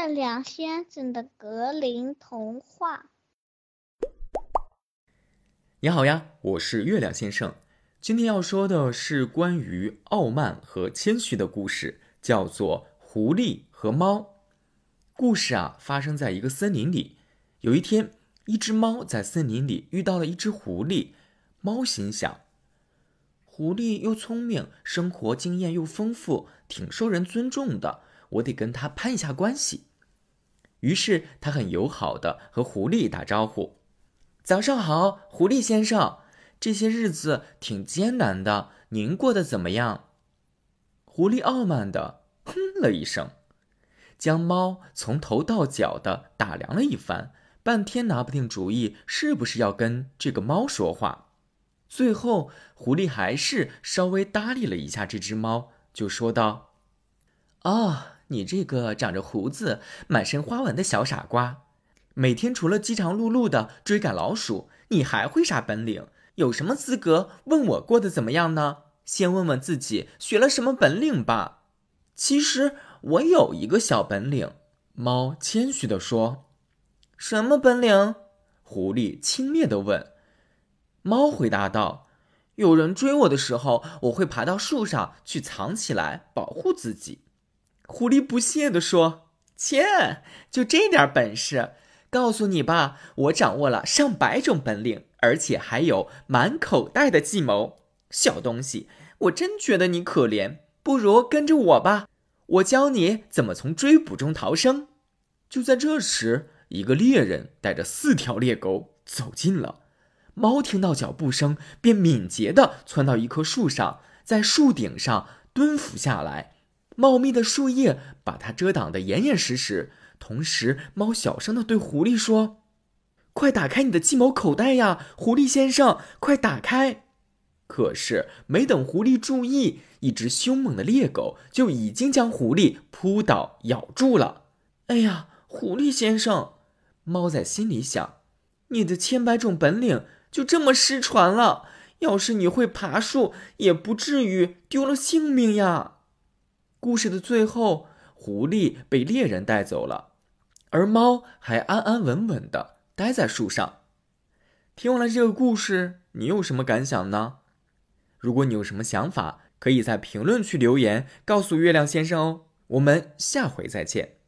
月亮先生的格林童话。你好呀，我是月亮先生。今天要说的是关于傲慢和谦虚的故事，叫做《狐狸和猫》。故事啊，发生在一个森林里。有一天，一只猫在森林里遇到了一只狐狸。猫心想：狐狸又聪明，生活经验又丰富，挺受人尊重的。我得跟它攀一下关系。于是，它很友好的和狐狸打招呼。早上好，狐狸先生。这些日子挺艰难的，您过得怎么样？狐狸傲慢的哼了一声，将猫从头到脚的打量了一番，半天拿不定主意，是不是要跟这个猫说话。最后，狐狸还是稍微搭理了一下这只猫，就说道：“啊，你这个长着胡子、满身花纹的小傻瓜。”每天除了饥肠辘辘的追赶老鼠，你还会啥本领？有什么资格问我过得怎么样呢？先问问自己学了什么本领吧。其实我有一个小本领。猫谦虚地说：“什么本领？”狐狸轻蔑地问。猫回答道：“有人追我的时候，我会爬到树上去藏起来，保护自己。”狐狸不屑地说：“切，就这点本事？”告诉你吧，我掌握了上百种本领，而且还有满口袋的计谋。小东西，我真觉得你可怜，不如跟着我吧，我教你怎么从追捕中逃生。就在这时，一个猎人带着四条猎狗走近了。猫听到脚步声，便敏捷地窜到一棵树上，在树顶上蹲伏下来，茂密的树叶把它遮挡得严严实实。同时，猫小声的对狐狸说：“快打开你的计谋口袋呀，狐狸先生，快打开！”可是，没等狐狸注意，一只凶猛的猎狗就已经将狐狸扑倒咬住了。哎呀，狐狸先生，猫在心里想：“你的千百种本领就这么失传了。要是你会爬树，也不至于丢了性命呀。”故事的最后，狐狸被猎人带走了。而猫还安安稳稳的待在树上。听完了这个故事，你有什么感想呢？如果你有什么想法，可以在评论区留言告诉月亮先生哦。我们下回再见。